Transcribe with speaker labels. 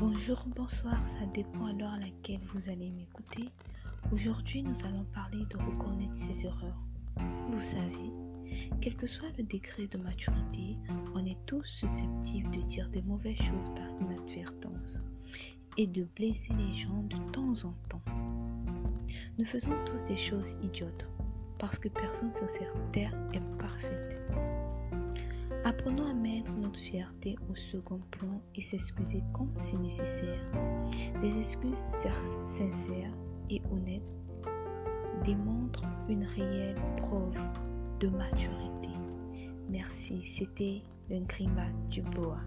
Speaker 1: Bonjour, bonsoir, ça dépend à l'heure à laquelle vous allez m'écouter. Aujourd'hui, nous allons parler de reconnaître ses erreurs. Vous savez, quel que soit le degré de maturité, on est tous susceptibles de dire des mauvaises choses par inadvertance et de blesser les gens de temps en temps. Nous faisons tous des choses idiotes parce que personne sur cette terre est parfaite. Apprenons à mettre notre fierté au second plan et s'excuser quand c'est nécessaire. Des excuses sincères et honnêtes démontrent une réelle preuve de maturité. Merci, c'était le Grima du Boa.